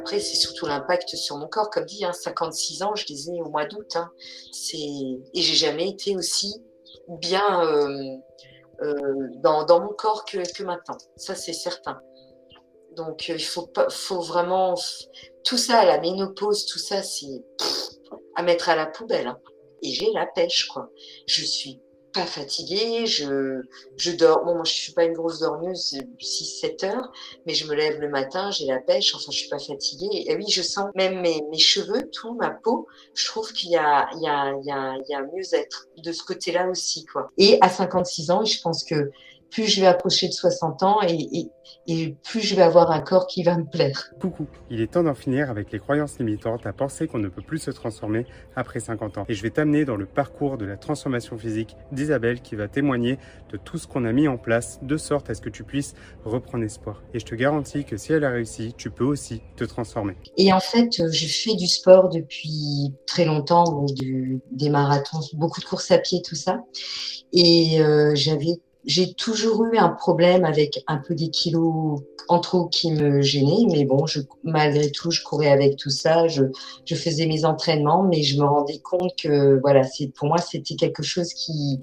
Après, c'est surtout l'impact sur mon corps. Comme dit, hein, 56 ans, je les ai au mois d'août. Hein. Et j'ai jamais été aussi bien euh, euh, dans, mon corps que, maintenant. Ça, c'est certain. Donc, euh, il faut vraiment. Tout ça, la ménopause, tout ça, c'est à mettre à la poubelle. Hein. Et j'ai la pêche, quoi. Je suis pas fatiguée, je, je dors. Bon, moi, je suis pas une grosse dormeuse, 6-7 heures, mais je me lève le matin, j'ai la pêche, enfin, je suis pas fatiguée. Et oui, je sens même mes, mes cheveux, tout, ma peau, je trouve qu'il y a, il y a, il y a, il y a mieux-être de ce côté-là aussi, quoi. Et à 56 ans, je pense que plus je vais approcher de 60 ans et, plus je vais avoir un corps qui va me plaire. Coucou, il est temps d'en finir avec les croyances limitantes à penser qu'on ne peut plus se transformer après 50 ans. Et je vais t'amener dans le parcours de la transformation physique d'Isabelle qui va témoigner de tout ce qu'on a mis en place de sorte à ce que tu puisses reprendre espoir. Et je te garantis que si elle a réussi, tu peux aussi te transformer. Et en fait, je fais du sport depuis très longtemps, des marathons, beaucoup de courses à pied, tout ça. Et euh, j'avais j'ai toujours eu un problème avec un peu des kilos en trop qui me gênaient, mais bon, je, malgré tout, je courais avec tout ça, je, je faisais mes entraînements, mais je me rendais compte que voilà, c'est pour moi c'était quelque chose qui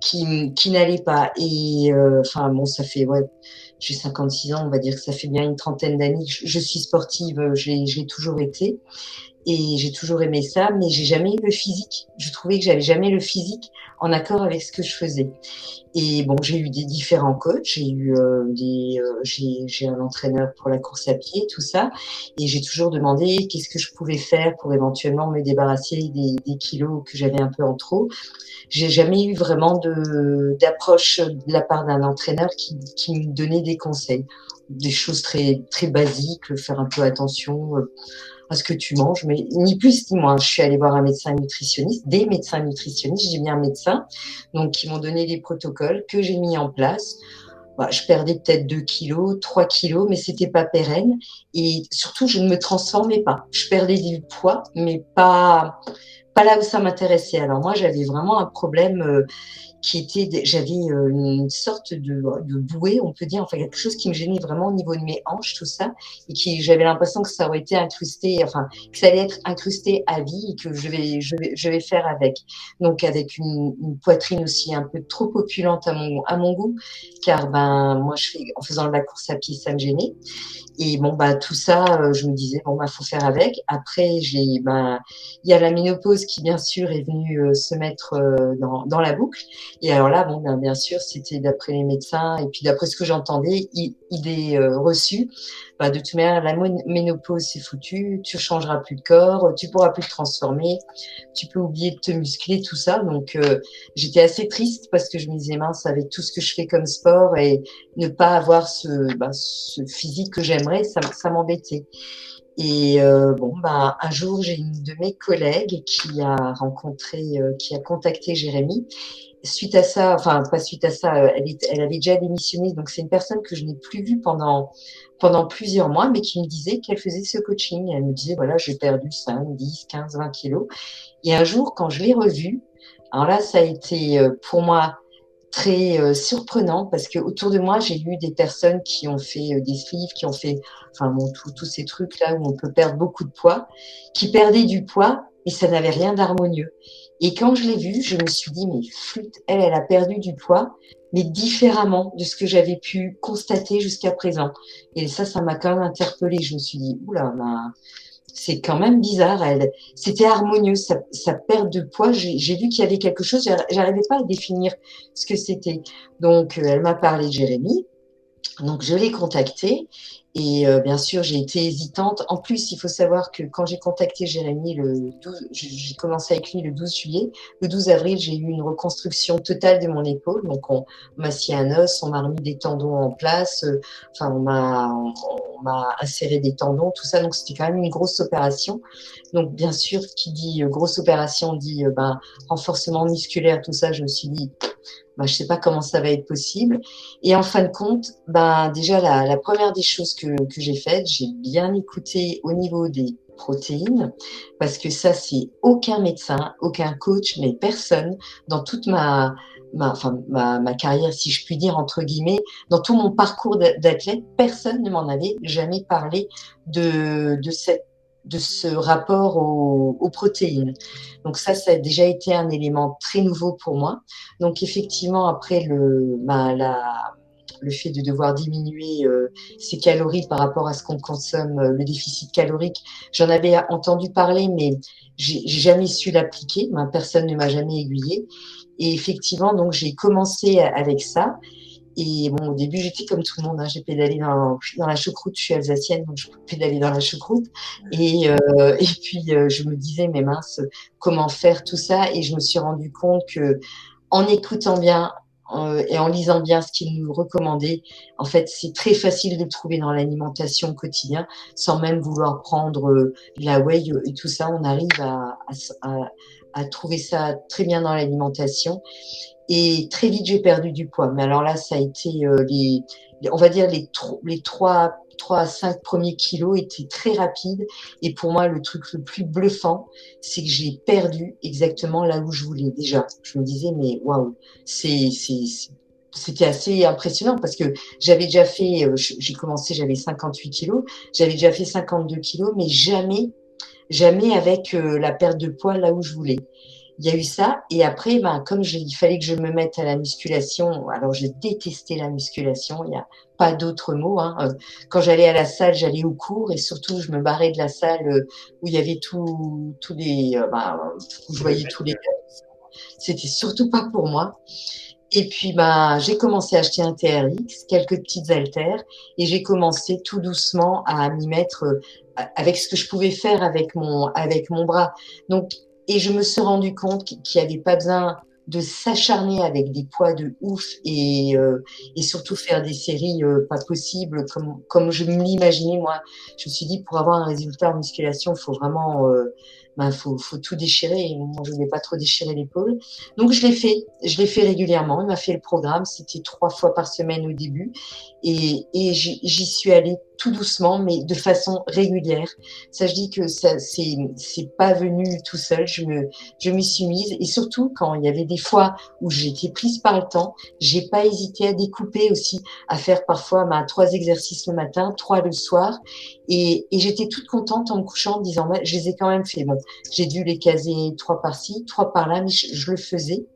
qui, qui n'allait pas. Et euh, enfin bon, ça fait ouais, j'ai 56 ans, on va dire que ça fait bien une trentaine d'années. Je, je suis sportive, j'ai toujours été et j'ai toujours aimé ça, mais j'ai jamais eu le physique. Je trouvais que j'avais jamais le physique en accord avec ce que je faisais. Et bon, j'ai eu des différents coachs, j'ai eu euh, des, euh, j'ai un entraîneur pour la course à pied, tout ça, et j'ai toujours demandé qu'est-ce que je pouvais faire pour éventuellement me débarrasser des, kilos que j'avais un peu en trop. J'ai jamais eu vraiment de d'approche de la part d'un entraîneur qui, qui me donnait des conseils, des choses très très basiques, faire un peu attention. Euh, à ce que tu manges, mais ni plus ni moins. Je suis allée voir un médecin nutritionniste, des médecins nutritionnistes, j'ai bien un médecin, donc qui m'ont donné des protocoles que j'ai mis en place. Bah, je perdais peut-être 2 kilos, 3 kilos, mais c'était pas pérenne. Et surtout, je ne me transformais pas. Je perdais du poids, mais pas, pas là où ça m'intéressait. Alors moi, j'avais vraiment un problème euh, qui était, j'avais euh, une sorte de, de bouée, on peut dire, enfin quelque chose qui me gênait vraiment au niveau de mes hanches, tout ça, et qui, j'avais l'impression que ça aurait été incrusté, enfin que ça allait être incrusté à vie et que je vais, je vais, je vais faire avec. Donc avec une, une poitrine aussi un peu trop opulente à mon, à mon goût, car ben moi je fais, en faisant de la course à pied, ça me gênait. Et bon bah tout ça, euh, je me disais bon bah faut faire avec. Après j'ai, ben il y a la ménopause qui bien sûr est venue euh, se mettre dans, dans la boucle. Et alors là, bon, ben, bien sûr, c'était d'après les médecins et puis d'après ce que j'entendais, idée euh, reçue. Bah, de toute manière, la ménopause, c'est foutu. Tu changeras plus de corps, tu pourras plus te transformer, tu peux oublier de te muscler, tout ça. Donc, euh, j'étais assez triste parce que je me disais mince avec tout ce que je fais comme sport et ne pas avoir ce, bah, ce physique que j'aimerais, ça, ça m'embêtait. Et euh, bon, bah, un jour, j'ai une de mes collègues qui a rencontré, euh, qui a contacté Jérémy. Suite à ça, enfin pas suite à ça, euh, elle, avait déjà démissionné. Donc c'est une personne que je n'ai plus vue pendant pendant plusieurs mois, mais qui me disait qu'elle faisait ce coaching. Elle me disait voilà, j'ai perdu 5, 10, 15, 20 kilos. Et un jour, quand je l'ai revue, alors là, ça a été pour moi très euh, surprenant parce que autour de moi j'ai eu des personnes qui ont fait euh, des sleeves, qui ont fait enfin bon tous ces trucs là où on peut perdre beaucoup de poids, qui perdaient du poids et ça n'avait rien d'harmonieux. Et quand je l'ai vue, je me suis dit mais flûte, elle elle a perdu du poids mais différemment de ce que j'avais pu constater jusqu'à présent. Et ça ça m'a quand même interpellée, je me suis dit oula c'est quand même bizarre. C'était harmonieux, sa, sa, perte de poids. J'ai vu qu'il y avait quelque chose. J'arrivais pas à définir ce que c'était. Donc, euh, elle m'a parlé de Jérémy. Donc, je l'ai contacté et euh, bien sûr, j'ai été hésitante. En plus, il faut savoir que quand j'ai contacté Jérémy, le 12, j'ai commencé avec lui le 12 juillet. Le 12 avril, j'ai eu une reconstruction totale de mon épaule. Donc, on, m'a scié un os, on m'a remis des tendons en place. Euh, enfin, on m'a, on, m'a inséré des tendons, tout ça. Donc, c'était quand même une grosse opération. Donc, bien sûr, qui dit euh, grosse opération dit ben, renforcement musculaire, tout ça. Je me suis dit, bah, je sais pas comment ça va être possible. Et en fin de compte, ben déjà la, première des choses que, j'ai faites, j'ai bien écouté au niveau des protéines, parce que ça c'est aucun médecin, aucun coach, mais personne dans toute ma, carrière, si je puis dire, entre guillemets, dans tout mon parcours d'athlète, personne ne m'en avait jamais parlé de, de, cette, de ce rapport aux, aux, protéines. Donc ça, ça a déjà été un élément très nouveau pour moi. Donc effectivement, après le, bah, la, le fait de devoir diminuer euh, ses calories par rapport à ce qu'on consomme, euh, le déficit calorique, j'en avais entendu parler, mais j'ai jamais su l'appliquer. Personne ne m'a jamais aiguillé. Et effectivement, donc j'ai commencé avec ça. Et bon, au début, j'étais comme tout le monde. Hein. J'ai pédalé dans, la choucroute. Je suis alsacienne, donc je pédalais dans la choucroute. Et, euh, et puis, euh, je me disais, mais mince, comment faire tout ça? Et je me suis rendu compte que, en écoutant bien euh, et en lisant bien ce qu'il nous recommandait, en fait, c'est très facile de trouver dans l'alimentation au quotidien, sans même vouloir prendre euh, la whey et tout ça. On arrive à, à, à trouver ça très bien dans l'alimentation. Et très vite, j'ai perdu du poids. Mais alors là, ça a été euh, les, on va dire les, les trois, trois à cinq premiers kilos étaient très rapides. Et pour moi, le truc le plus bluffant, c'est que j'ai perdu exactement là où je voulais. Déjà, je me disais, mais waouh, c'est, c'est, c'était assez impressionnant parce que j'avais déjà fait, euh, j'ai commencé, j'avais 58 kilos, j'avais déjà fait 52 kilos, mais jamais jamais avec euh, la perte de poids là où je voulais. Il y a eu ça. Et après, ben, comme il fallait que je me mette à la musculation, alors je détestais la musculation, il n'y a pas d'autre mot. Hein. Euh, quand j'allais à la salle, j'allais au cours et surtout, je me barrais de la salle euh, où il y avait tous tous les, ben, où je voyais tous les. C'était surtout pas pour moi. Et puis, ben, j'ai commencé à acheter un TRX, quelques petites haltères, et j'ai commencé tout doucement à m'y mettre avec ce que je pouvais faire avec mon, avec mon bras. Donc, et je me suis rendu compte qu'il n'y avait pas besoin de s'acharner avec des poids de ouf et, euh, et surtout faire des séries euh, pas possibles comme, comme je me l'imaginais moi. Je me suis dit pour avoir un résultat en musculation, il faut vraiment euh, ben, faut, faut tout déchirer. Et moi, je voulais pas trop déchirer l'épaule. Donc, je l'ai fait. Je l'ai fait régulièrement. Il m'a fait le programme. C'était trois fois par semaine au début. Et, et j'y suis allée tout doucement, mais de façon régulière. Ça, je dis que ça, c'est, c'est pas venu tout seul. Je me, je m'y suis mise. Et surtout, quand il y avait des fois où j'étais prise par le temps, j'ai pas hésité à découper aussi, à faire parfois ma trois exercices le matin, trois le soir. Et, et j'étais toute contente en me couchant en disant, je les ai quand même fait. Bon, j'ai dû les caser trois par-ci, trois par-là, mais je, le faisais.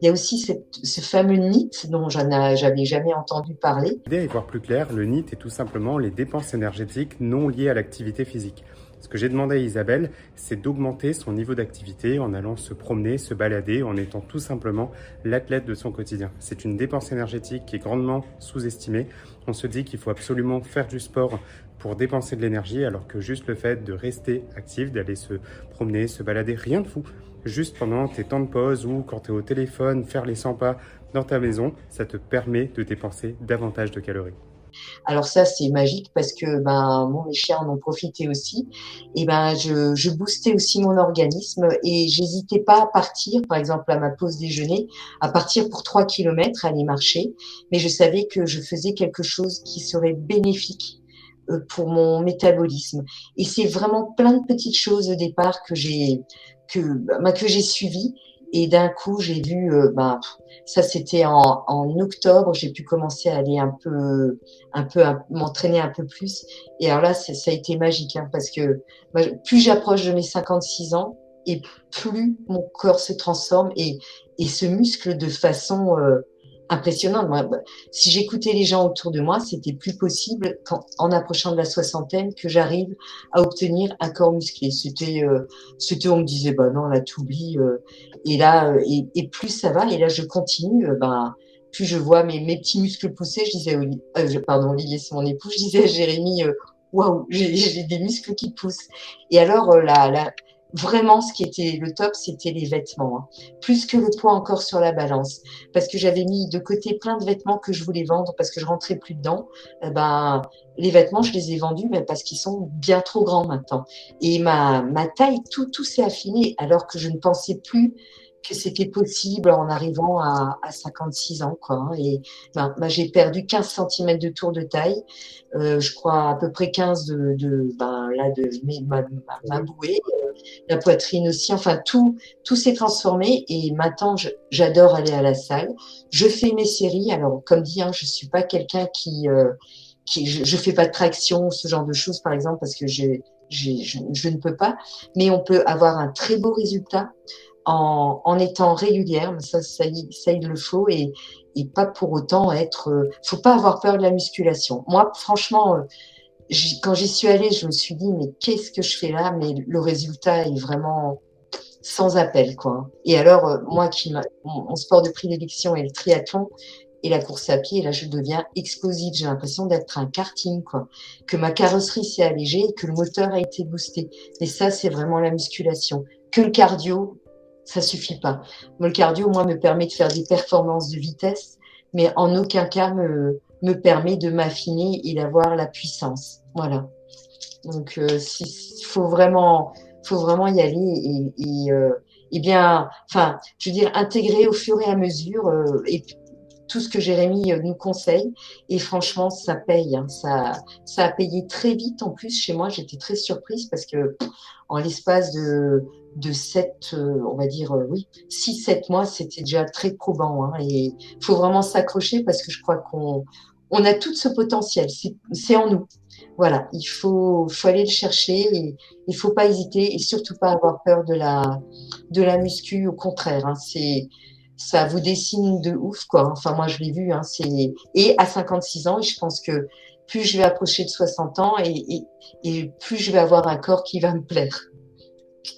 Il y a aussi ce fameux NIT dont j'avais jamais entendu parler. L'idée est voir plus clair, le NIT est tout simplement les dépenses énergétiques non liées à l'activité physique. Ce que j'ai demandé à Isabelle, c'est d'augmenter son niveau d'activité en allant se promener, se balader, en étant tout simplement l'athlète de son quotidien. C'est une dépense énergétique qui est grandement sous-estimée. On se dit qu'il faut absolument faire du sport pour dépenser de l'énergie, alors que juste le fait de rester actif, d'aller se promener, se balader, rien de fou. Juste pendant tes temps de pause ou quand tu es au téléphone, faire les 100 pas dans ta maison, ça te permet de dépenser davantage de calories. Alors ça, c'est magique parce que ben moi, mes chiens en ont profité aussi. Et ben je, je boostais aussi mon organisme et j'hésitais pas à partir, par exemple à ma pause déjeuner, à partir pour 3 km, aller marcher. Mais je savais que je faisais quelque chose qui serait bénéfique pour mon métabolisme. Et c'est vraiment plein de petites choses au départ que j'ai que bah, que j'ai suivi et d'un coup j'ai vu euh, bah, ça c'était en, en, octobre. J'ai pu commencer à aller un peu un peu m'entraîner un peu plus. Et alors là ça a été magique hein, parce que bah, plus j'approche de mes 56 ans et plus mon corps se transforme et et se muscle de façon euh, impressionnante. Moi, bah, si j'écoutais les gens autour de moi, c'était plus possible quand, en approchant de la soixantaine que j'arrive à obtenir un corps musclé. C'était, euh, c'était, on me disait, bah non, là, t'oublies. Euh, et là, euh, et, et, plus ça va, et là, je continue, euh, ben, plus je vois mes, mes petits muscles pousser, je disais, euh, pardon, Olivier, c'est mon époux, je disais à Jérémy, waouh, j'ai des muscles qui poussent. Et alors, la, la, vraiment, ce qui était le top, c'était les vêtements, hein. plus que le poids encore sur la balance, parce que j'avais mis de côté plein de vêtements que je voulais vendre parce que je rentrais plus dedans. Eh ben, les vêtements, je les ai vendus, mais parce qu'ils sont bien trop grands maintenant. Et ma, ma taille, tout, tout s'est affiné, alors que je ne pensais plus que c'était possible en arrivant à, à 56 ans. Quoi, hein. Et ben, ben, j'ai perdu 15 cm de tour de taille, euh, je crois à peu près 15 de, de ben, voilà, de ma, ma, bouée, la poitrine aussi. Enfin, tout, tout s'est transformé. Et maintenant, j'adore aller à la salle. Je fais mes séries. Alors, comme dit, hein, je suis pas quelqu'un qui, qui, je, je fais pas de traction, ce genre de choses, par exemple, parce que j'ai je, je, ne peux pas, mais on peut avoir un très beau résultat en, étant régulière, mais ça, ça, il le faut, et, et pas pour autant être. Euh, faut pas avoir peur de la musculation. Moi, franchement, euh, quand j'y suis allée, je me suis dit, mais qu'est-ce que je fais là? Mais le résultat est vraiment sans appel, quoi. Et alors, euh, moi, qui mon sport de prédilection est le triathlon, et la course à pied, là, je deviens explosive. J'ai l'impression d'être un karting, quoi. Que ma carrosserie s'est allégée et que le moteur a été boosté. Et ça, c'est vraiment la musculation. Que le cardio, ça suffit pas. Le cardio, moi, me permet de faire des performances de vitesse, mais en aucun cas me, me permet de m'affiner et d'avoir la puissance. Voilà. Donc, euh, il faut vraiment, faut vraiment y aller et, et, euh, et bien, enfin, je veux dire, intégrer au fur et à mesure euh, et tout ce que Jérémy euh, nous conseille. Et franchement, ça paye. Hein. Ça, ça a payé très vite. En plus, chez moi, j'étais très surprise parce que en l'espace de, de 7, euh, on va dire, euh, oui, 6, 7 mois, c'était déjà très probant. Hein. Et il faut vraiment s'accrocher parce que je crois qu'on on a tout ce potentiel. C'est en nous. Voilà, il faut, faut aller le chercher et il faut pas hésiter et surtout pas avoir peur de la, de la muscu. Au contraire, hein, c'est ça vous dessine de ouf, quoi. Enfin, moi, je l'ai vu, hein, c'est... Et à 56 ans, je pense que plus je vais approcher de 60 ans et, plus je vais avoir un corps qui va me plaire.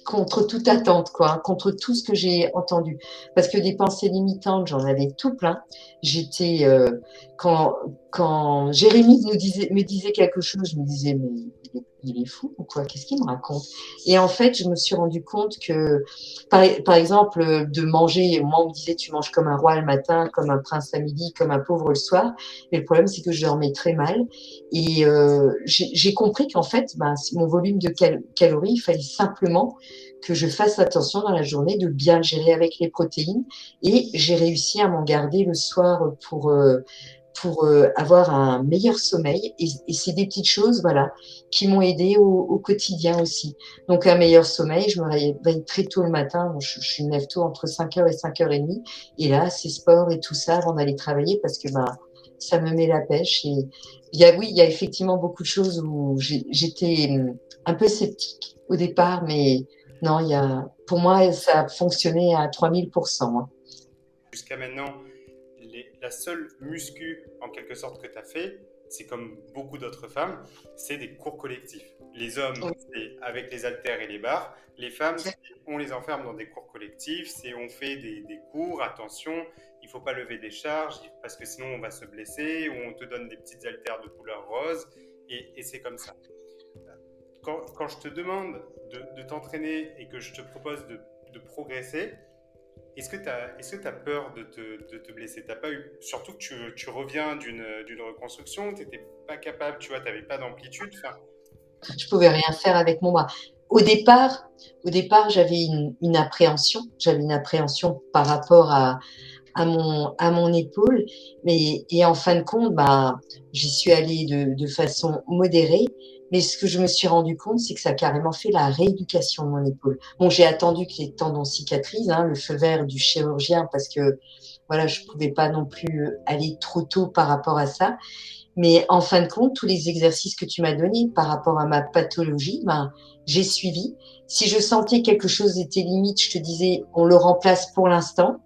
Contre toute attente, quoi, hein, contre tout ce que j'ai entendu. Parce que des pensées limitantes, j'en avais tout plein. J'étais, euh, quand, quand Jérémy me disait quelque chose, je me disais, mais il est fou ou quoi? Qu'est-ce qu'il me raconte? Et en fait, je me suis rendu compte que, par, exemple, de manger, moi on me disait tu manges comme un roi le matin, comme un prince à midi, comme un pauvre le soir. Mais le problème, c'est que je dormais très mal. Et euh, j'ai compris qu'en fait, ben, mon volume de calories, il fallait simplement que je fasse attention dans la journée de bien gérer avec les protéines. Et j'ai réussi à m'en garder le soir pour euh, pour euh, avoir un meilleur sommeil. Et, c'est des petites choses, voilà, qui m'ont aidé au, quotidien aussi. Donc un meilleur sommeil, je me réveille très tôt le matin. je, je suis lève tôt entre 5h et 5h30. Et là, c'est sport et tout ça avant d'aller travailler parce que bah, ça me met la pêche. Et il y a, oui, il y a effectivement beaucoup de choses où j'étais hum, un peu sceptique au départ, mais non, y a, pour moi, ça a fonctionné à 3000%. Hein. Jusqu'à maintenant, la seule muscu en quelque sorte que tu as fait, c'est comme beaucoup d'autres femmes, c'est des cours collectifs. Les hommes, c'est avec les haltères et les barres. Les femmes, on les enferme dans des cours collectifs, c'est on fait des, cours, attention, il faut pas lever des charges parce que sinon on va se blesser, ou on te donne des petites haltères de couleur rose, et, c'est comme ça. Quand, je te demande de, t'entraîner et que je te propose de, de progresser, est-ce que tu as, est as, peur de te, de te blesser? T'as pas eu, surtout que tu, tu reviens d'une reconstruction, tu n'étais pas capable, tu vois, tu n'avais pas d'amplitude. Je pouvais rien faire avec mon bras. Au départ, au départ, j'avais une, une, appréhension. J'avais une appréhension par rapport à, à mon à mon épaule, mais et en fin de compte, bah, j'y suis allée de, de façon modérée. Mais ce que je me suis rendu compte, c'est que ça a carrément fait la rééducation de mon épaule. Bon, j'ai attendu que les tendons cicatrisent, hein, le feu vert du chirurgien, parce que voilà, je pouvais pas non plus aller trop tôt par rapport à ça. Mais en fin de compte, tous les exercices que tu m'as donnés par rapport à ma pathologie, ben, j'ai suivi. Si je sentais quelque chose était limite, je te disais, on le remplace pour l'instant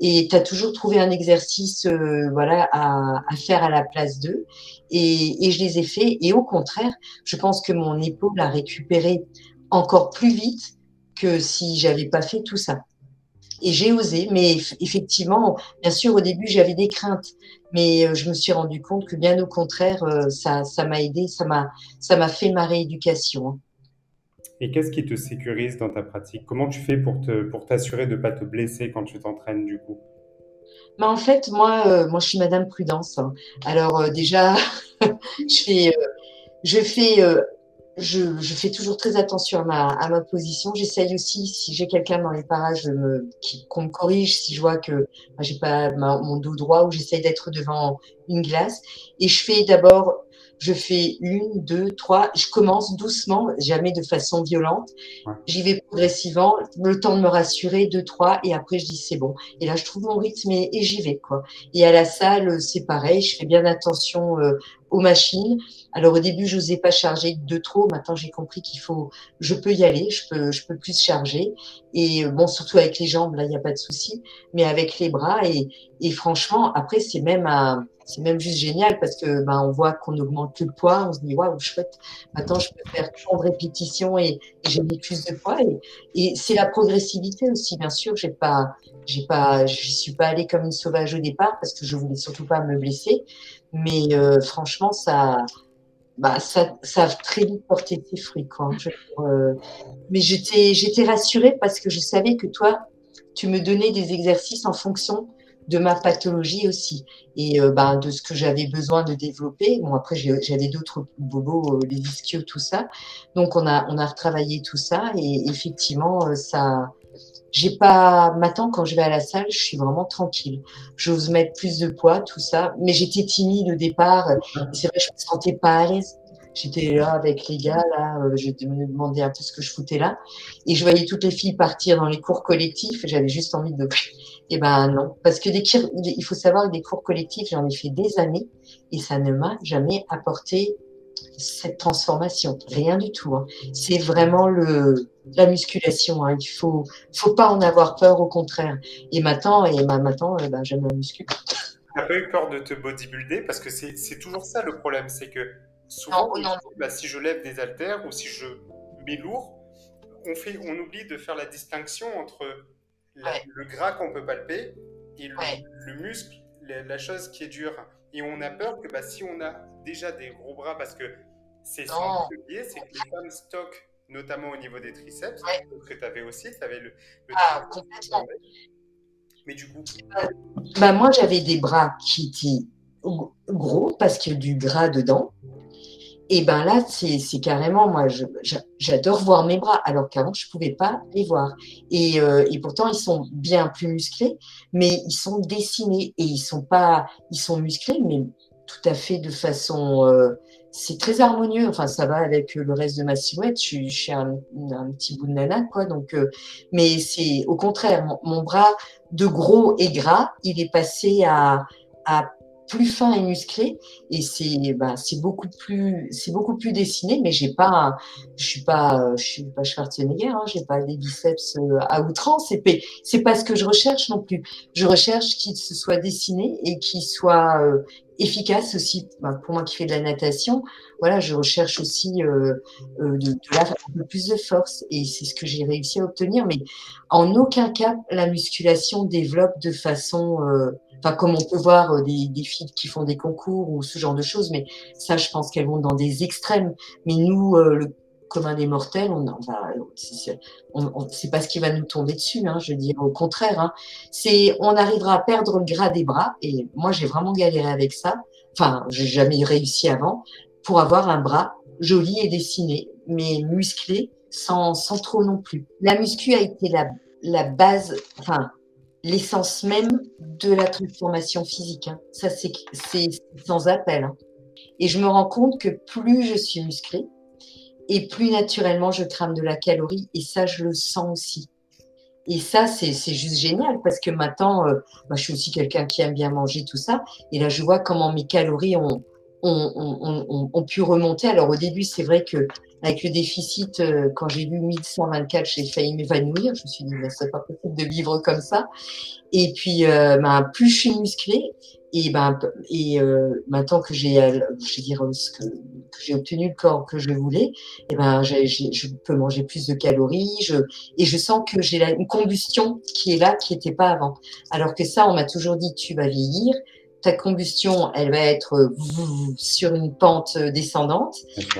et tu as toujours trouvé un exercice euh, voilà à, faire à la place d'eux et, je les ai faits. Et au contraire je pense que mon épaule a récupéré encore plus vite que si j'avais pas fait tout ça. Et j'ai osé mais effectivement bien sûr au début j'avais des craintes. Mais euh, je me suis rendu compte que bien au contraire euh, ça ça m'a aidé ça m'a ça m'a fait ma rééducation hein. Et qu'est-ce qui te sécurise dans ta pratique? Comment tu fais pour te pour t'assurer de ne pas te blesser quand tu t'entraînes du coup? Bah en fait, moi, euh, moi, je suis Madame Prudence. Hein. Alors euh, déjà, je fais, euh, je fais, je, fais toujours très attention à ma, position. J'essaye aussi, si j'ai quelqu'un dans les parages, qu'on me corrige si je vois que j'ai pas mon dos droit ou j'essaye d'être devant une glace. Et je fais d'abord je fais une, deux, trois, je commence doucement, jamais de façon violente. J'y vais progressivement, le temps de me rassurer, deux, trois, et après je dis c'est bon. Et là, je trouve mon rythme et, j'y vais, quoi. Et à la salle, c'est pareil, je fais bien attention euh, aux machines. Alors au début, je n'osais pas charger de trop. Maintenant, j'ai compris qu'il faut, je peux y aller, je peux, je peux plus charger. Et euh, bon, surtout avec les jambes, là, il n'y a pas de souci. Mais avec les bras et, et franchement, après, c'est même c'est même juste génial parce que ben on voit qu'on augmente le poids, on se dit waouh chouette, maintenant je peux faire tant de répétitions et, j'ai plus de poids et, et c'est la progressivité aussi bien sûr. J'ai pas, j'ai pas, je suis pas allée comme une sauvage au départ parce que je voulais surtout pas me blesser, mais euh, franchement ça, bah ça, ça a très vite porté ses fruits euh, mais j'étais, j'étais rassurée parce que je savais que toi tu me donnais des exercices en fonction de ma pathologie aussi et euh, ben, de ce que j'avais besoin de développer. Bon, après, j'avais d'autres bobos, les ischios, tout ça. Donc, on a, on a retravaillé tout ça et effectivement, ça. J'ai pas. Maintenant, quand je vais à la salle, je suis vraiment tranquille. J'ose mettre plus de poids, tout ça. Mais j'étais timide au départ. C'est vrai, je me sentais pas à l'aise. J'étais là avec les gars, là, euh, je me demandais un peu ce que je foutais là. Et je voyais toutes les filles partir dans les cours collectifs j'avais juste envie de... Eh ben non, parce que des il faut savoir que des cours collectifs, j'en ai fait des années et ça ne m'a jamais apporté cette transformation. Rien du tout. Hein. C'est vraiment le la musculation. Hein. Il faut faut pas en avoir peur, au contraire. Et maintenant, et ben, maintenant, eh ben, j'aime la muscu. T'as pas eu peur de te bodybuilder? Parce que c'est toujours ça le problème, c'est que souvent, bah, si je lève des haltères ou si je mets lourd, on, fait, on oublie de faire la distinction entre le gras qu'on peut palper et le, muscle, la, chose qui est dure. Et on a peur que bah, si on a déjà des gros bras, parce que c'est son biais, c'est que les femmes stockent, notamment au niveau des triceps, que tu avais aussi, tu avais le, ah, complètement. Mais du coup. Bah, moi, j'avais des bras qui étaient gros parce qu'il y a du gras dedans. Et ben là, c'est carrément, moi, j'adore voir mes bras, alors qu'avant, je pouvais pas les voir. Et, euh, et, pourtant, ils sont bien plus musclés, mais ils sont dessinés et ils sont pas, ils sont musclés, mais tout à fait de façon, euh, c'est très harmonieux. Enfin, ça va avec le reste de ma silhouette. Je, suis un, un, petit bout de nana, quoi. Donc, euh, mais c'est au contraire, mon, mon, bras de gros et gras, il est passé à, à plus fin et musclé. Et c'est bah, c'est beaucoup plus c'est beaucoup plus dessiné mais j'ai pas je suis pas je suis pas Schwarzenegger hein, j'ai pas des biceps euh, à outrance. C'est c'est pas ce que je recherche non plus. Je recherche qu'il se soit dessiné et qu'il soit euh, efficace aussi bah, pour moi qui fais de la natation. Voilà je recherche aussi euh, euh de, de la, un peu plus de force. Et c'est ce que j'ai réussi à obtenir. Mais en aucun cas la musculation développe de façon euh, Comme on peut voir euh, des, filles qui font des concours ou ce genre de choses, mais ça, je pense qu'elles vont dans des extrêmes. Mais nous, euh, le commun des mortels, on, on c'est pas ce qui va nous tomber dessus. Hein, je veux dire, au contraire, hein, on arrivera à perdre le gras des bras. Et moi, j'ai vraiment galéré avec ça. Enfin, j'ai jamais réussi avant pour avoir un bras joli et dessiné, mais musclé, sans, sans trop non plus. La muscu a été la, la base, enfin, l'essence même de la transformation physique. Hein. Ça, c'est sans appel. Hein. Et je me rends compte que plus je suis musclée, et plus naturellement je crame de la calorie, et ça, je le sens aussi. Et ça, c'est juste génial parce que maintenant, euh, bah, je suis aussi quelqu'un qui aime bien manger tout ça. Et là, je vois comment mes calories ont, ont, ont pu remonter. Alors au début, c'est vrai que avec le déficit, euh, quand j'ai vu 1124, j'ai failli m'évanouir. Je me suis dit, ce c'est pas possible de vivre comme ça. Et puis, euh, ben, plus je suis musclée, et ben, et euh, maintenant que j'ai, je dire, que, que j'ai obtenu le corps que je voulais, et ben, je peux manger plus de calories, je, et je sens que j'ai une combustion qui est là, qui n'était pas avant. Alors que ça, on m'a toujours dit, tu vas vieillir, ta combustion, elle va être euh, sur une pente euh, descendante.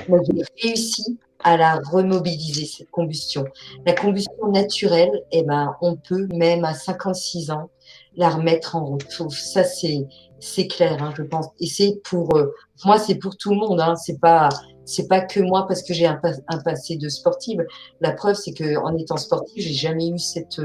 Moi, j'ai réussi à la remobiliser, cette combustion. La combustion naturelle, eh ben, on peut même à 56 ans la remettre en route. Ça, c'est, c'est clair, hein, je pense. Et c'est pour, euh, moi, c'est pour tout le monde. Hein. C'est pas, c'est pas que moi parce que j'ai un, un, passé de sportive. La preuve, c'est que en étant sportive, j'ai jamais eu cette,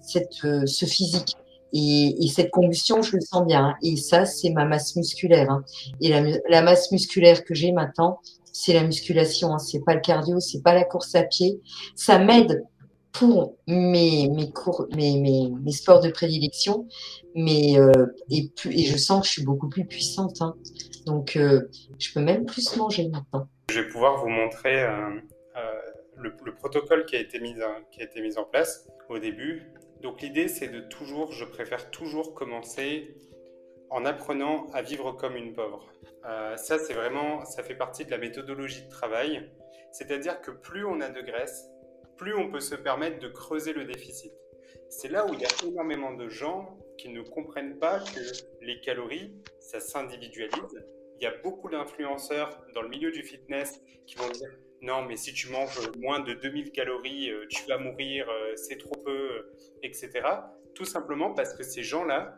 cette, ce physique. Et, cette combustion, je le sens bien. Hein. Et ça, c'est ma masse musculaire. Hein. Et la, masse musculaire que j'ai maintenant, c'est la musculation. Hein. C'est pas le cardio, c'est pas la course à pied. Ça m'aide pour mes, cours, mes, sports de prédilection, mais euh, et, je sens que je suis beaucoup plus puissante. Donc, euh, je peux même plus manger maintenant. Je vais pouvoir vous montrer euh, le, le, protocole qui a été mis en place au début. Donc, l'idée, c'est de toujours, je préfère toujours commencer en apprenant à vivre comme une pauvre. ça, c'est vraiment, ça fait partie de la méthodologie de travail. C'est-à-dire que plus on a de graisse, plus on peut se permettre de creuser le déficit. C'est là où il y a énormément de gens qui ne comprennent pas que les calories, ça s'individualise. Il y a beaucoup d'influenceurs dans le milieu du fitness qui vont dire non, mais si tu manges moins de 2000 calories, euh, tu vas mourir, euh, c'est trop peu, euh, etc. Tout simplement parce que ces gens-là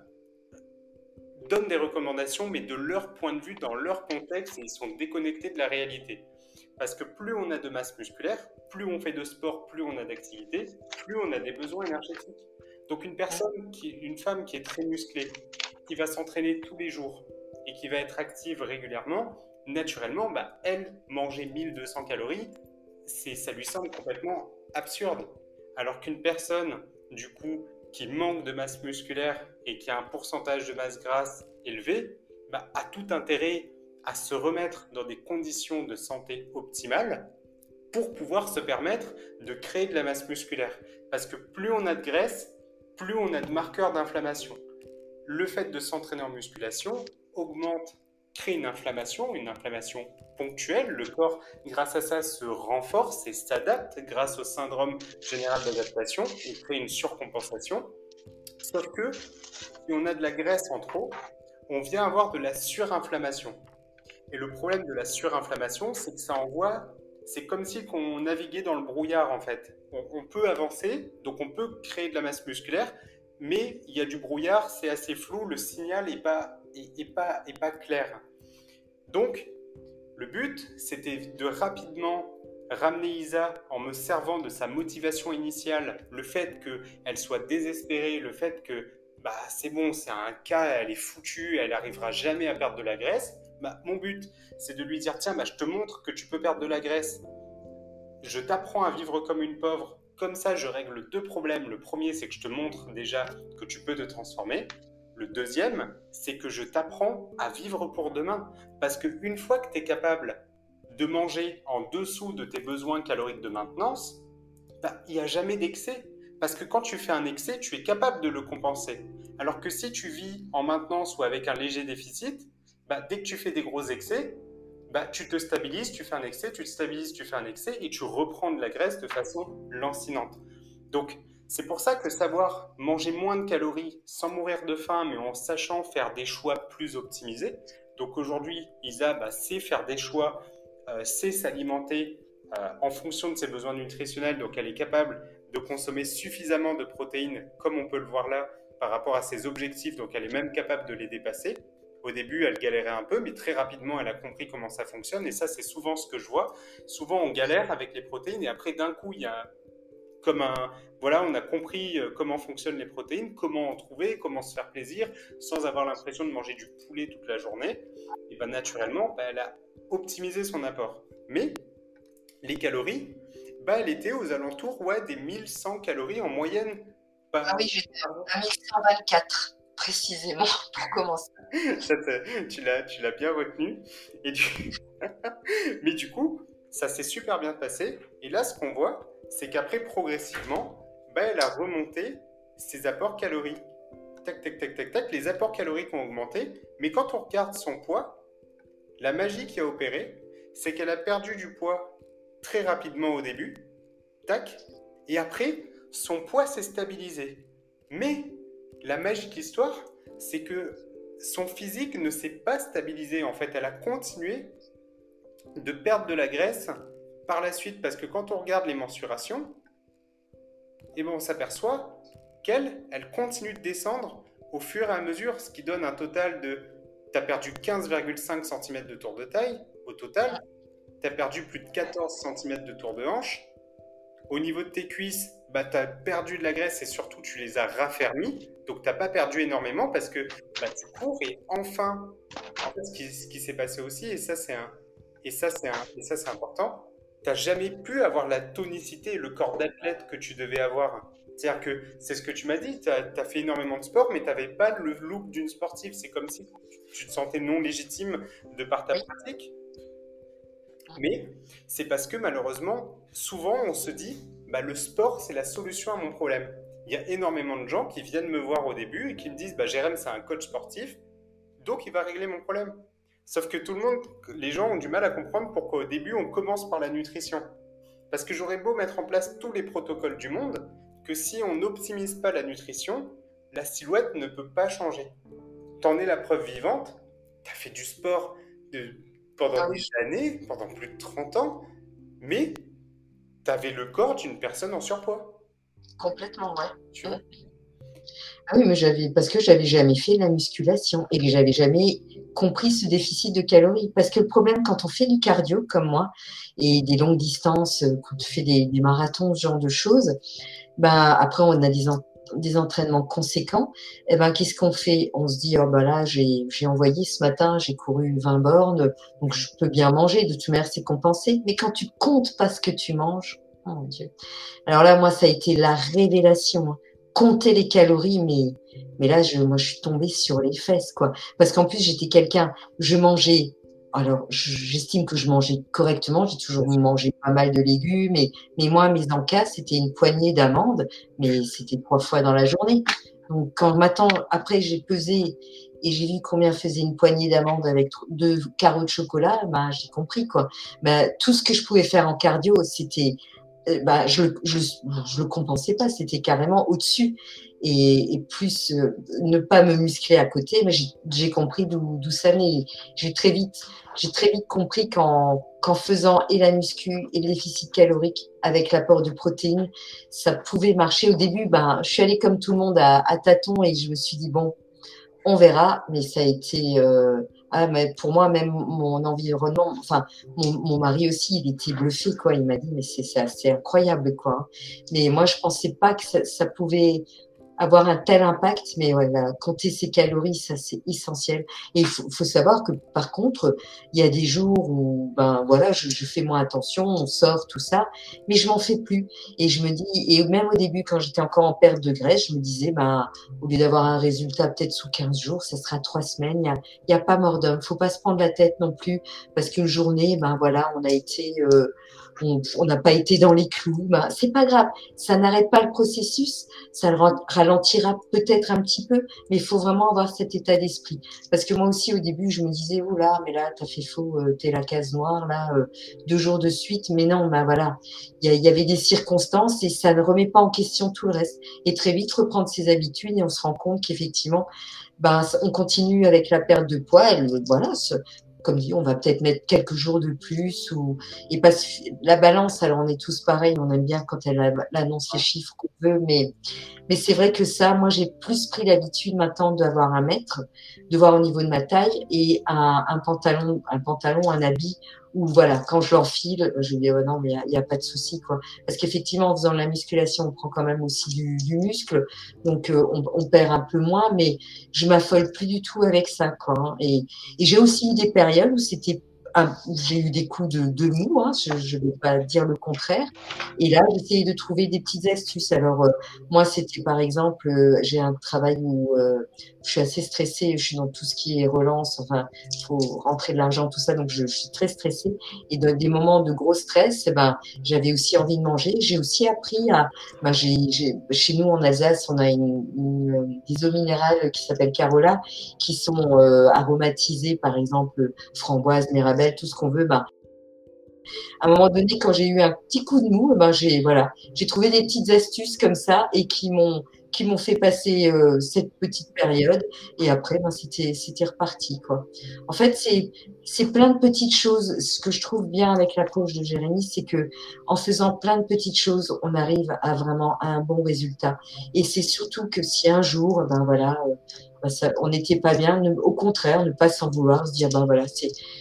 donnent des recommandations, mais de leur point de vue, dans leur contexte, ils sont déconnectés de la réalité. Parce que plus on a de masse musculaire, plus on fait de sport, plus on a d'activité, plus on a des besoins énergétiques. Donc une personne, une femme qui est très musclée, qui va s'entraîner tous les jours et qui va être active régulièrement, naturellement, bah, elle, manger 1200 calories, ça lui semble complètement absurde. Alors qu'une personne, du coup, qui manque de masse musculaire et qui a un pourcentage de masse grasse élevé, bah, a tout intérêt à se remettre dans des conditions de santé optimales pour pouvoir se permettre de créer de la masse musculaire. Parce que plus on a de graisse, plus on a de marqueurs d'inflammation. Le fait de s'entraîner en musculation augmente, crée une inflammation, une inflammation ponctuelle. Le corps, grâce à ça, se renforce et s'adapte grâce au syndrome général d'adaptation et crée une surcompensation. Sauf que si on a de la graisse en trop, on vient avoir de la surinflammation. Et le problème de la surinflammation, c'est que ça envoie c'est comme si on naviguait dans le brouillard en fait. On, peut avancer, donc on peut créer de la masse musculaire, mais il y a du brouillard, c'est assez flou, le signal n'est pas, est, pas, est pas clair. Donc, le but, c'était de rapidement ramener Isa en me servant de sa motivation initiale, le fait qu'elle soit désespérée, le fait que bah, c'est bon, c'est un cas, elle est foutue, elle n'arrivera jamais à perdre de la graisse. Bah, mon but, c'est de lui dire tiens, bah, je te montre que tu peux perdre de la graisse. Je t'apprends à vivre comme une pauvre. Comme ça, je règle deux problèmes. Le premier, c'est que je te montre déjà que tu peux te transformer. Le deuxième, c'est que je t'apprends à vivre pour demain. Parce qu'une fois que tu es capable de manger en dessous de tes besoins caloriques de maintenance, bah, il n'y a jamais d'excès. Parce que quand tu fais un excès, tu es capable de le compenser. Alors que si tu vis en maintenance ou avec un léger déficit, bah, dès que tu fais des gros excès, bah, tu te stabilises, tu fais un excès, tu te stabilises, tu fais un excès et tu reprends de la graisse de façon lancinante. Donc, c'est pour ça que savoir manger moins de calories sans mourir de faim, mais en sachant faire des choix plus optimisés. Donc aujourd'hui, Isa bah, sait faire des choix, euh, sait s'alimenter euh, en fonction de ses besoins nutritionnels. Donc elle est capable de consommer suffisamment de protéines, comme on peut le voir là, par rapport à ses objectifs. Donc elle est même capable de les dépasser. Au début, elle galérait un peu, mais très rapidement, elle a compris comment ça fonctionne. Et ça, c'est souvent ce que je vois. Souvent, on galère avec les protéines et après, d'un coup, il y a comme un... Voilà, on a compris euh, comment fonctionnent les protéines, comment en trouver, comment se faire plaisir, sans avoir l'impression de manger du poulet toute la journée. Et bien, naturellement, bah, elle a optimisé son apport. Mais les calories, bah, elle était aux alentours ouais, des 1100 calories en moyenne. ah oui, j'étais à 1124 précisément pour commencer. tu l'as, tu l'as bien retenu. Et du... Mais du coup, ça s'est super bien passé. Et là, ce qu'on voit, c'est qu'après, progressivement, bah, elle a remonté ses apports caloriques. Tac, tac, tac, tac, tac. Les apports caloriques ont augmenté. Mais quand on regarde son poids, la magie qui a opéré, c'est qu'elle a perdu du poids très rapidement au début. Tac. Et après, son poids s'est stabilisé. Mais la magie de l'histoire, c'est que son physique ne s'est pas stabilisé. En fait, elle a continué de perdre de la graisse par la suite. Parce que quand on regarde les mensurations, eh ben, on s'aperçoit qu'elle, elle continue de descendre au fur et à mesure, ce qui donne un total de... Tu as perdu 15,5 cm de tour de taille au total. Tu as perdu plus de 14 cm de tour de hanche. Au niveau de tes cuisses, bah, tu as perdu de la graisse et surtout tu les as raffermis. Donc tu n'as pas perdu énormément parce que bah, tu cours et enfin, ce qui, qui s'est passé aussi, et ça c'est un, et ça c'est important, tu n'as jamais pu avoir la tonicité le corps d'athlète que tu devais avoir. C'est-à-dire que c'est ce que tu m'as dit, tu as, fait énormément de sport, mais tu n'avais pas le look d'une sportive. C'est comme si tu te sentais non légitime de par ta pratique. Mais c'est parce que malheureusement, souvent on se dit, bah, le sport c'est la solution à mon problème. Il y a énormément de gens qui viennent me voir au début et qui me disent, bah, Jérém c'est un coach sportif, donc il va régler mon problème. Sauf que tout le monde, les gens ont du mal à comprendre pourquoi au début on commence par la nutrition. Parce que j'aurais beau mettre en place tous les protocoles du monde, que si on n'optimise pas la nutrition, la silhouette ne peut pas changer. T'en es la preuve vivante, t'as fait du sport pendant des années, pendant plus de 30 ans, mais t'avais le corps d'une personne en surpoids. Complètement, ouais. Ah oui, mais parce que j'avais jamais fait la musculation et que j'avais jamais compris ce déficit de calories. Parce que le problème, quand on fait du cardio comme moi et des longues distances, euh, quand on fait des, marathons, ce genre de choses, ben après on a des, entraînements conséquents. Et eh ben qu'est-ce qu'on fait? On se dit oh ben là j'ai envoyé ce matin, j'ai couru 20 bornes, donc je peux bien manger. De toute manière c'est compensé. Mais quand tu comptes pas ce que tu manges, oh mon Dieu. Alors là moi ça a été la révélation. Compter les calories, mais, mais là, je, moi, je suis tombée sur les fesses, quoi. Parce qu'en plus, j'étais quelqu'un, je mangeais, alors, j'estime que je mangeais correctement, j'ai toujours mangé pas mal de légumes, mais, mais moi, mes encas, c'était une poignée d'amandes, mais c'était trois fois dans la journée. Donc, quand maintenant, après, j'ai pesé et j'ai vu combien faisait une poignée d'amandes avec deux carreaux de chocolat, bah, j'ai compris, quoi. Bah, tout ce que je pouvais faire en cardio, c'était bah, je, je, je le compensais pas, c'était carrément au-dessus. Et, et, plus euh, ne pas me muscler à côté, mais j'ai compris d'où ça venait. J'ai très vite, j'ai très vite compris qu'en qu'en faisant et la muscu et le déficit calorique avec l'apport de protéines, ça pouvait marcher. Au début, ben, je suis allée comme tout le monde à, à et je me suis dit bon, on verra, mais ça a été euh, ah, mais pour moi, même mon environnement, enfin, mon, mari aussi, il était bluffé, quoi. Il m'a dit, mais c'est assez incroyable, quoi. Mais moi, je pensais pas que ça, ça pouvait avoir un tel impact, mais voilà, compter ses calories, ça c'est essentiel. Et il faut, faut, savoir que par contre, il y a des jours où, ben voilà, je, je, fais moins attention, on sort, tout ça, mais je m'en fais plus. Et je me dis, et même au début, quand j'étais encore en perte de graisse, je me disais, ben, au lieu d'avoir un résultat peut-être sous 15 jours, ça sera trois semaines. Il y a, y a, pas mort d'homme. Faut pas se prendre la tête non plus, parce qu'une journée, ben voilà, on a été euh, on n'a pas été dans les clous, ben, c'est pas grave. Ça n'arrête pas le processus, ça le ralentira peut-être un petit peu, mais il faut vraiment avoir cet état d'esprit. Parce que moi aussi, au début, je me disais, oh là, mais là, t'as fait faux, euh, t'es la case noire, là, euh, deux jours de suite. Mais non, ben voilà, il y, avait des circonstances et ça ne remet pas en question tout le reste. Et très vite, reprendre ses habitudes et on se rend compte qu'effectivement, ben, on continue avec la perte de poids. Elle, voilà, comme dit, on va peut-être mettre quelques jours de plus ou et pas la balance. Alors on est tous pareils, on aime bien quand elle annonce les chiffres qu'on veut, mais mais c'est vrai que ça, moi j'ai plus pris l'habitude maintenant d'avoir un mètre, de voir au niveau de ma taille et un pantalon, un pantalon, un habit ou voilà, quand je l'enfile, je dis oh non, mais il n'y a, pas de souci quoi. Parce qu'effectivement, en faisant de la musculation, on prend quand même aussi du, muscle, donc euh, on, perd un peu moins, mais je m'affole plus du tout avec ça quoi. Hein. Et, et j'ai aussi eu des périodes où c'était j'ai eu des coups de, de mou, hein, je ne vais pas dire le contraire. Et là, j'essayais de trouver des petites astuces. Alors, euh, moi, c'était par exemple, euh, j'ai un travail où euh, je suis assez stressée, je suis dans tout ce qui est relance, enfin, faut rentrer de l'argent, tout ça, donc je, suis très stressée. Et dans des moments de gros stress, eh ben, j'avais aussi envie de manger. J'ai aussi appris à, ben, j'ai, chez nous en Alsace, on a une, une, des eaux minérales qui s'appellent Carola, qui sont aromatisées, par exemple, framboise, mirabelle, tout ce qu'on veut, ben, à un moment donné, quand j'ai eu un petit coup de mou, ben j'ai voilà, j'ai trouvé des petites astuces comme ça et qui m'ont qui m'ont fait passer euh, cette petite période et après ben c'était c'était reparti quoi. En fait, c'est c'est plein de petites choses. Ce que je trouve bien avec l'approche de Jérémy, c'est que en faisant plein de petites choses, on arrive à vraiment à un bon résultat. Et c'est surtout que si un jour, ben voilà, bah, on n'était pas bien. au contraire, ne pas s'en vouloir, se dire ben voilà,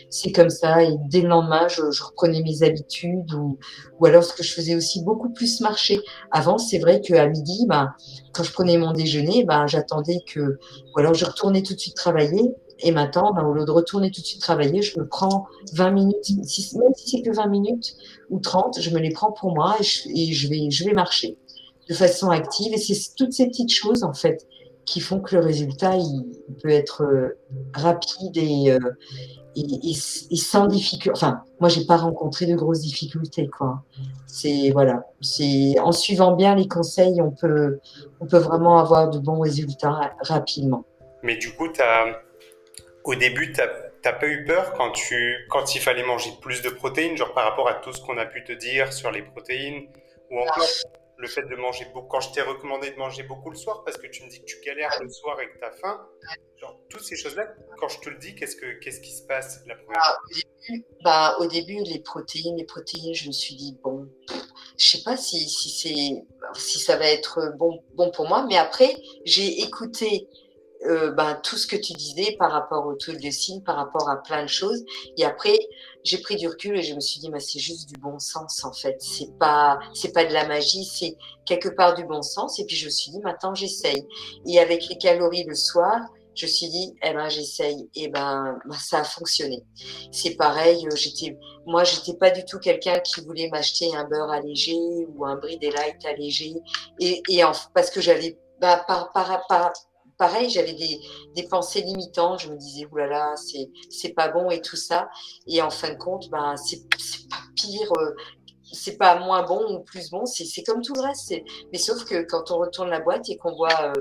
c'est comme ça. Et dès le lendemain, je, reprenais mes habitudes ou, ou alors ce que je faisais aussi beaucoup plus marcher. Avant, c'est vrai qu'à midi, ben, quand je prenais mon déjeuner, ben, j'attendais que, ou alors je retournais tout de suite travailler. Et maintenant, ben, au lieu de retourner tout de suite travailler, je me prends 20 minutes, même si c'est que 20 minutes ou 30, je me les prends pour moi et je, et je vais, je vais marcher de façon active. Et c'est toutes ces petites choses, en fait, qui font que le résultat, il, peut être euh, rapide et, euh, et, sans difficulté. Enfin, moi, j'ai pas rencontré de grosses difficultés, quoi. C'est, voilà. C'est, en suivant bien les conseils, on peut, on peut vraiment avoir de bons résultats rapidement. Mais du coup, as, au début, tu n'as pas eu peur quand, tu, quand il fallait manger plus de protéines, genre par rapport à tout ce qu'on a pu te dire sur les protéines Ou encore, le fait de manger beaucoup, quand je t'ai recommandé de manger beaucoup le soir, parce que tu me dis que tu galères le soir et que tu as faim, genre, toutes ces choses-là, quand je te le dis, qu'est-ce, que, qu'est-ce qui se passe la première ah, au, début, bah, au début, les protéines, les protéines, je me suis dit, bon, je sais pas si, si, c'est, si ça va être bon, bon pour moi, mais après, j'ai écouté euh, ben, tout ce que tu disais par rapport au tool de signe, par rapport à plein de choses. Et après, j'ai pris du recul et je me suis dit, bah, c'est juste du bon sens en fait. C'est pas, c'est pas de la magie, c'est quelque part du bon sens. Et puis je me suis dit, maintenant j'essaye. Et avec les calories le soir, je me suis dit, eh ben j'essaye. Et ben, ben ça a fonctionné. C'est pareil. Euh, j'étais, moi j'étais pas du tout quelqu'un qui voulait m'acheter un beurre allégé ou un brie light allégé. Et, et en, parce que j'avais bah, par, par, par, pareil, j'avais des, pensées limitantes. Je me disais, oulala, c'est, c'est pas bon et tout ça. Et en fin de compte, ben, c'est, pas pire. Euh, c'est pas moins bon ou plus bon, c'est, c'est comme tout le reste. Mais sauf que quand on retourne la boîte et qu'on voit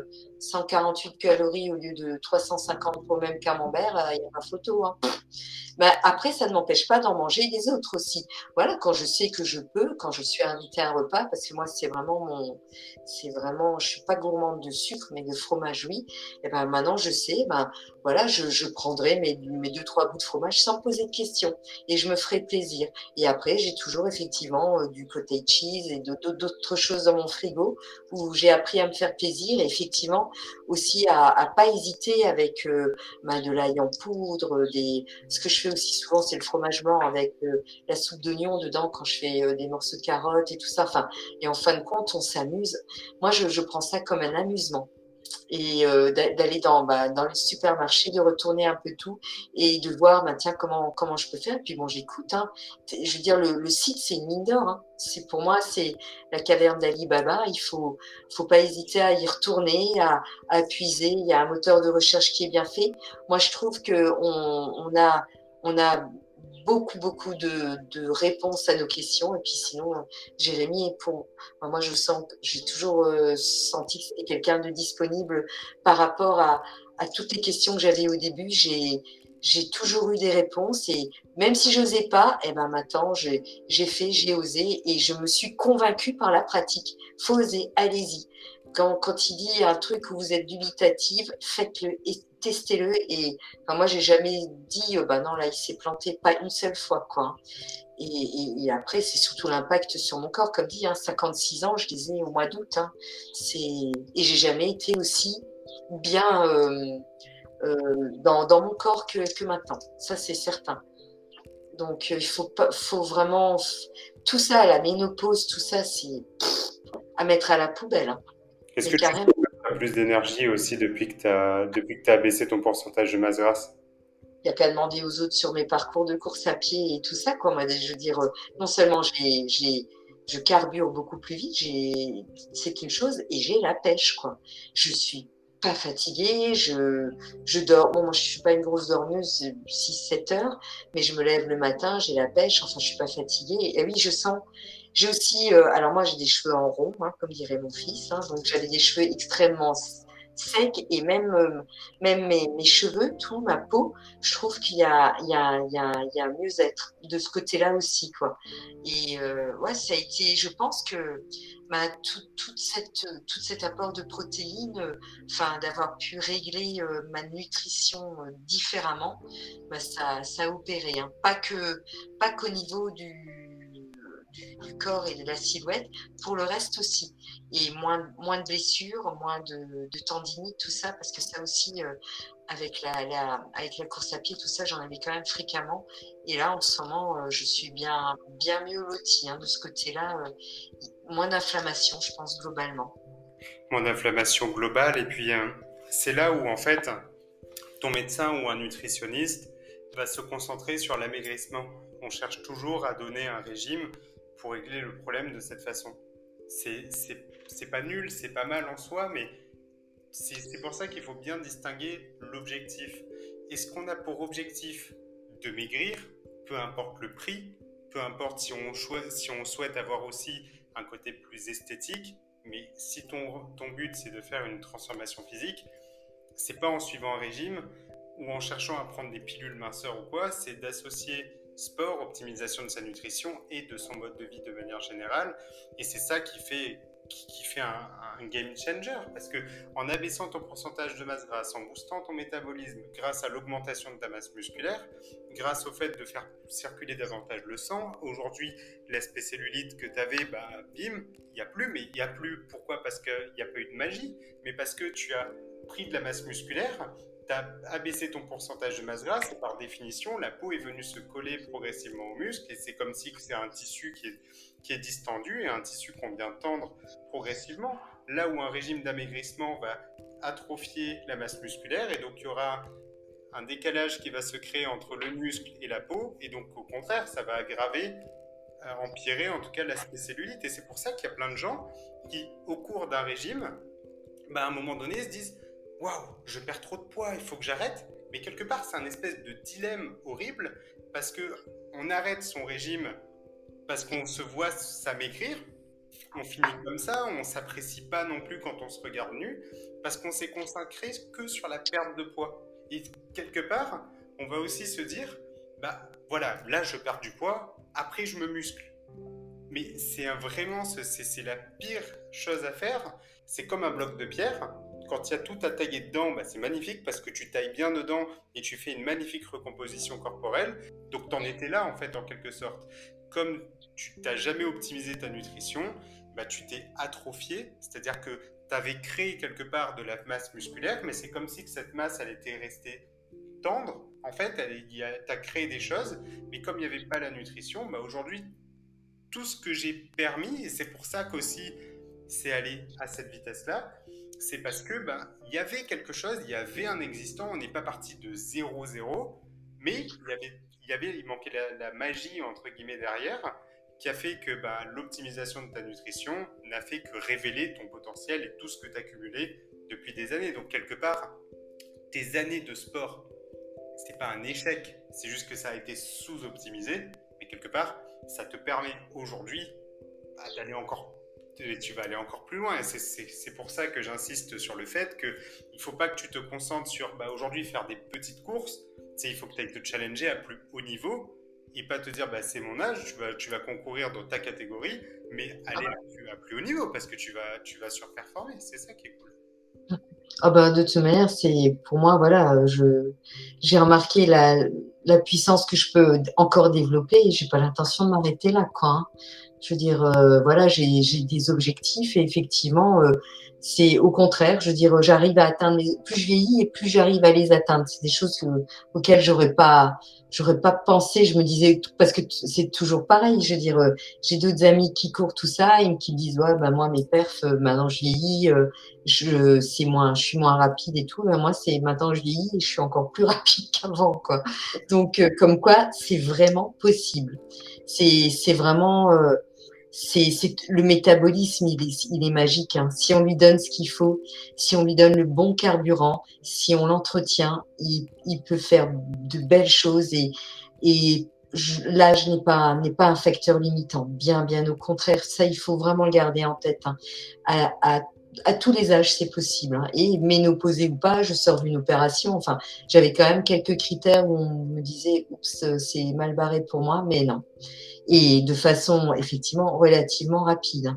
148 euh, calories au lieu de 350 pour le même camembert, euh, il y a pas photo. Hein. Bah, après, ça ne m'empêche pas d'en manger les autres aussi. Voilà, quand je sais que je peux, quand je suis invitée à un repas, parce que moi, c'est vraiment mon, c'est vraiment, je suis pas gourmande de sucre, mais de fromage, oui. Et ben, maintenant, je sais, ben, voilà, je, je prendrai mes, mes deux, trois bouts de fromage sans poser de questions. Et je me ferai plaisir. Et après, j'ai toujours effectivement euh, du cottage cheese et d'autres choses dans mon frigo où j'ai appris à me faire plaisir et effectivement aussi à, pas hésiter avec euh, ben, de l'ail en poudre, des, ce que je fais aussi souvent, c'est le fromage blanc avec euh, la soupe d'oignon dedans quand je fais euh, des morceaux de carottes et tout ça. Enfin, et en fin de compte, on s'amuse. Moi, je, je, prends ça comme un amusement. Et euh, d'aller dans, bah, dans le supermarché, de retourner un peu tout et de voir, bah, comment, comment je peux faire. Puis bon, j'écoute. Hein. Je veux dire, le, le site, c'est une mine d'or. Hein. C'est pour moi, c'est la caverne d'Ali Baba. Il faut, faut pas hésiter à y retourner, à, à puiser. Il y a un moteur de recherche qui est bien fait. Moi, je trouve que on, on a on a beaucoup, beaucoup de, réponses à nos questions. Et puis sinon, Jérémy, pour moi, je sens, j'ai toujours euh, senti que c'était quelqu'un de disponible par rapport à, toutes les questions que j'avais au début. J'ai, j'ai toujours eu des réponses et même si je n'osais pas, eh ben maintenant j'ai, fait, j'ai osé et je me suis convaincue par la pratique. Faut oser, allez-y. Quand, quand il dit un truc où vous êtes dubitative, faites-le testez-le. Et enfin, moi, j'ai jamais dit, oh, bah non, là, il s'est planté pas une seule fois, quoi. Et, et, après, c'est surtout l'impact sur mon corps. Comme dit, hein, 56 ans, je disais au mois d'août. Hein, et j'ai jamais été aussi bien euh, euh, dans, dans, mon corps que, que maintenant. Ça, c'est certain. Donc, euh, il faut, pas, faut vraiment. Tout ça, la ménopause, tout ça, c'est à mettre à la poubelle. Hein. Est-ce que carrément plus d'énergie aussi depuis que tu as, depuis que as baissé ton pourcentage de masse grasse il n'y a qu'à demander aux autres sur mes parcours de course à pied et tout ça. Quoi. Je veux dire, euh, non seulement j'ai, je carbure beaucoup plus vite, c'est une chose, et j'ai la pêche. Quoi. Je suis pas fatiguée, je, je dors. Bon, moi, je suis pas une grosse dormeuse, 6-7 heures, mais je me lève le matin, j'ai la pêche, enfin, je suis pas fatiguée. Et oui, je sens, j'ai aussi, euh, alors moi j'ai des cheveux en rond, hein, comme dirait mon fils, hein, donc j'avais des cheveux extrêmement secs et même euh, même mes, cheveux, tout ma peau, je trouve qu'il y a il y a il y a, y a mieux-être de ce côté-là aussi quoi. Et euh, ouais, ça a été, je pense que bah, tout, toute cette toute cet apport de protéines, enfin d'avoir pu régler ma nutrition différemment, bah, ça ça a opéré, hein. pas que pas qu'au niveau du du, corps et de la silhouette, pour le reste aussi. Et moins, moins de blessures, moins de, de tendinite, tout ça, parce que ça aussi, euh, avec, la, avec la course à pied, tout ça, j'en avais quand même fréquemment. Et là, en ce moment, euh, je suis bien, bien mieux lotie hein, de ce côté-là. Euh, moins d'inflammation, je pense, globalement. Moins d'inflammation globale. Et puis, c'est là où, en fait, ton médecin ou un nutritionniste va se concentrer sur l'amaigrissement. On cherche toujours à donner un régime pour régler le problème de cette façon. C'est pas nul, c'est pas mal en soi, mais c'est pour ça qu'il faut bien distinguer l'objectif. Est-ce qu'on a pour objectif de maigrir, peu importe le prix, peu importe si on, souhaite avoir aussi un côté plus esthétique, mais si ton, ton but c'est de faire une transformation physique, c'est pas en suivant un régime ou en cherchant à prendre des pilules minceurs ou quoi, c'est d'associer sport, optimisation de sa nutrition et de son mode de vie de manière générale. Et c'est ça qui fait qui, fait un, game changer parce que en abaissant ton pourcentage de masse grasse, en boostant ton métabolisme grâce à l'augmentation de ta masse musculaire, grâce au fait de faire circuler davantage le sang, aujourd'hui l'aspect cellulite que tu avais, bah, bim, il n'y a plus, mais il n'y a plus. Pourquoi? Parce qu'il n'y a pas eu de magie, mais parce que tu as pris de la masse musculaire, tu as abaissé ton pourcentage de masse grasse, et par définition, la peau est venue se coller progressivement au muscle, et c'est comme si c'est un tissu qui est, qui est distendu, et un tissu qu'on vient tendre progressivement. Là où un régime d'amaigrissement va atrophier la masse musculaire, et donc il y aura un décalage qui va se créer entre le muscle et la peau, et donc au contraire, ça va aggraver, euh, empirer en tout cas l'aspect cellulite. Et c'est pour ça qu'il y a plein de gens qui, au cours d'un régime, bah, à un moment donné, se disent Waouh, je perds trop de poids, il faut que j'arrête. Mais quelque part, c'est un espèce de dilemme horrible parce que on arrête son régime parce qu'on se voit s'amaigrir. On finit comme ça, on s'apprécie pas non plus quand on se regarde nu parce qu'on s'est consacré que sur la perte de poids. Et quelque part, on va aussi se dire bah voilà, là je perds du poids, après je me muscle. Mais c'est vraiment, c'est la pire chose à faire c'est comme un bloc de pierre. Quand il y a tout à tailler dedans, bah, c'est magnifique parce que tu tailles bien dedans et tu fais une magnifique recomposition corporelle. Donc tu en étais là en fait en quelque sorte. Comme tu n'as jamais optimisé ta nutrition, bah, tu t'es atrophié, c'est-à-dire que tu avais créé quelque part de la masse musculaire, mais c'est comme si cette masse elle était restée tendre. En fait, tu as créé des choses, mais comme il n'y avait pas la nutrition, bah, aujourd'hui, tout ce que j'ai permis, et c'est pour ça qu'aussi c'est aller à cette vitesse-là, c'est parce que ben, il y avait quelque chose, il y avait un existant, on n'est pas parti de 0-0, mais il y avait, il, y avait, manquait la, magie, entre guillemets, derrière, qui a fait que ben, l'optimisation de ta nutrition n'a fait que révéler ton potentiel et tout ce que tu as cumulé depuis des années. Donc, quelque part, tes années de sport, c'est pas un échec, c'est juste que ça a été sous-optimisé, mais quelque part, ça te permet aujourd'hui bah, d'aller encore tu vas aller encore plus loin. Et c'est pour ça que j'insiste sur le fait qu'il ne faut pas que tu te concentres sur bah, aujourd'hui faire des petites courses. il faut que tu ailles te challenger à plus haut niveau et pas te dire bah, c'est mon âge, tu vas, tu vas concourir dans ta catégorie, mais aller à, plus, haut niveau parce que tu vas, tu vas surperformer. C'est ça qui est cool. Ah bah, de toute manière, c'est pour moi, voilà, j'ai remarqué la, la, puissance que je peux encore développer et j'ai pas l'intention de m'arrêter là, quoi. Hein. Je veux dire, euh, voilà, j'ai des objectifs et effectivement, euh, c'est au contraire. Je veux dire, j'arrive à atteindre. plus je vieillis et plus j'arrive à les atteindre. C'est des choses auxquelles j'aurais pas, j'aurais pas pensé. Je me disais parce que c'est toujours pareil. Je veux dire, euh, j'ai d'autres amis qui courent tout ça et qui me disent ouais, bah moi mes perfs, maintenant je vieillis, je c'est moins, je suis moins rapide et tout. moi c'est maintenant je vieillis et je suis encore plus rapide qu'avant quoi. Donc comme quoi, c'est vraiment possible. C'est c'est vraiment c'est le métabolisme, il est, magique. Hein. Si on lui donne ce qu'il faut, si on lui donne le bon carburant, si on l'entretient, il, peut faire de belles choses. Et, l'âge n'est pas un facteur limitant. Bien, bien au contraire, ça il faut vraiment le garder en tête. Hein. À, tous les âges, c'est possible. Hein. Et ménopausée ou pas, je sors d'une opération. Enfin, j'avais quand même quelques critères où on me disait, oups, c'est mal barré pour moi, mais non et de façon effectivement relativement rapide.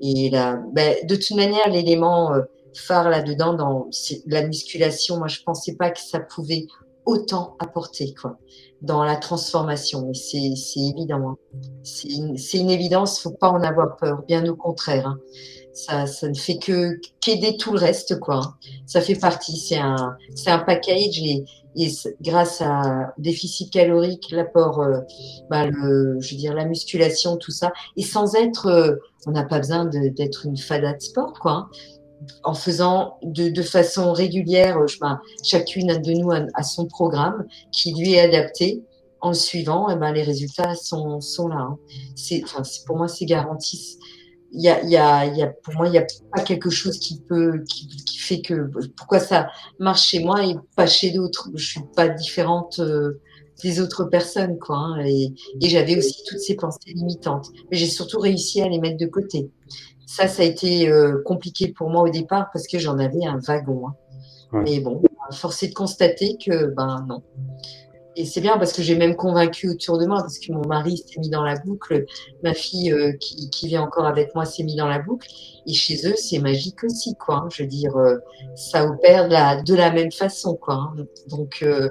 Et là, ben, de toute manière, l'élément euh, phare là-dedans, dans la musculation, moi je pensais pas que ça pouvait autant apporter. Quoi. dans la transformation. C'est évident. Hein. C'est une, une, évidence, faut pas en avoir peur, bien au contraire. Hein. Ça, ça ne fait que qu'aider tout le reste, quoi. Hein. Ça fait partie. C'est un, un package et grâce à déficit calorique, l'apport, euh, bah, je veux dire la musculation, tout ça, et sans être, euh, on n'a pas besoin d'être une fada de sport, quoi. Hein. En faisant de, façon régulière, euh, je, bah, chacune de nous a, son programme qui lui est adapté. En le suivant, et ben, les résultats sont, là. Hein. C'est, pour moi, c'est garanti y a, y, a, y a, pour moi, il n'y a pas quelque chose qui peut, qui, qui, fait que pourquoi ça marche chez moi et pas chez d'autres. Je suis pas différente euh, des autres personnes, quoi. Hein, et, et j'avais aussi toutes ces pensées limitantes, mais j'ai surtout réussi à les mettre de côté. Ça, ça a été euh, compliqué pour moi au départ parce que j'en avais un wagon. Hein. Mais bon, force est de constater que, ben non. Et c'est bien parce que j'ai même convaincu autour de moi, parce que mon mari s'est mis dans la boucle, ma fille euh, qui, qui, vient encore avec moi s'est mis dans la boucle. Et chez eux, c'est magique aussi, quoi. Hein. Je veux dire, euh, ça opère de la, de la même façon, quoi. Hein. Donc, euh,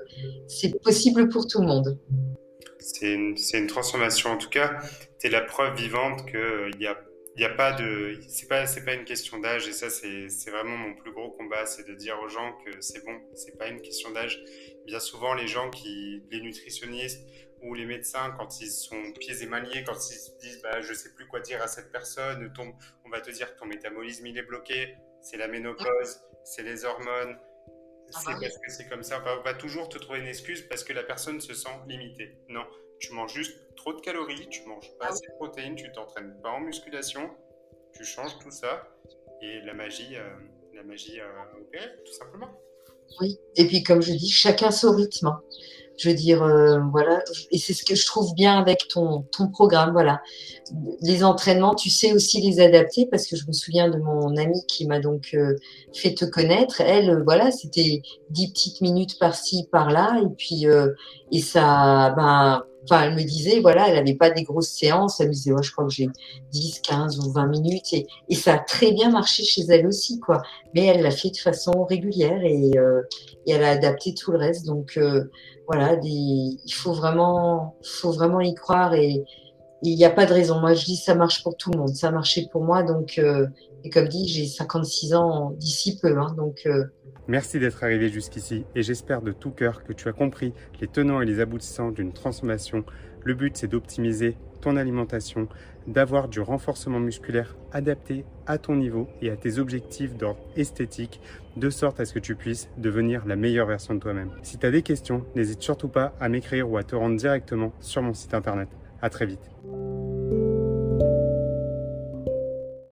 c'est possible pour tout le monde. C'est une, une, transformation. En tout cas, tu es la preuve vivante qu'il y a il n'y a pas de c'est pas c'est pas une question d'âge et ça c'est vraiment mon plus gros combat c'est de dire aux gens que c'est bon c'est pas une question d'âge. Bien souvent les gens qui les nutritionnistes ou les médecins quand ils sont pieds et mains quand ils se disent bah je sais plus quoi dire à cette personne ton, on va te dire ton métabolisme il est bloqué c'est la ménopause c'est les hormones. Ah c'est bah parce que c'est comme ça. On va toujours te trouver une excuse parce que la personne se sent limitée. Non tu manges juste trop de calories, tu manges pas ah assez de protéines, tu t'entraînes pas en musculation, tu changes tout ça et la magie, euh, la magie euh, tout simplement. Oui, et puis comme je dis, chacun son rythme. Hein. Je veux dire, euh, voilà, et c'est ce que je trouve bien avec ton, ton programme, voilà. Les entraînements, tu sais aussi les adapter parce que je me souviens de mon amie qui m'a donc euh, fait te connaître. Elle, voilà, c'était dix petites minutes par-ci, par-là, et puis, et ça, ben, Enfin, elle me disait, voilà, elle n'avait pas des grosses séances. Elle me disait, je crois que j'ai 10, 15 ou 20 minutes. Et, ça a très bien marché chez elle aussi, quoi. Mais elle l'a fait de façon régulière et, euh, elle a adapté tout le reste. Donc, euh, voilà, il faut vraiment, faut vraiment y croire et il n'y a pas de raison. Moi, je dis, ça marche pour tout le monde. Ça a marché pour moi. Donc, euh, et comme dit, j'ai 56 ans d'ici peu. Hein, donc, euh, Merci d'être arrivé jusqu'ici et j'espère de tout cœur que tu as compris les tenants et les aboutissants d'une transformation. Le but, c'est d'optimiser ton alimentation, d'avoir du renforcement musculaire adapté à ton niveau et à tes objectifs d'ordre esthétique, de sorte à ce que tu puisses devenir la meilleure version de toi-même. Si tu as des questions, n'hésite surtout pas à m'écrire ou à te rendre directement sur mon site internet. À très vite.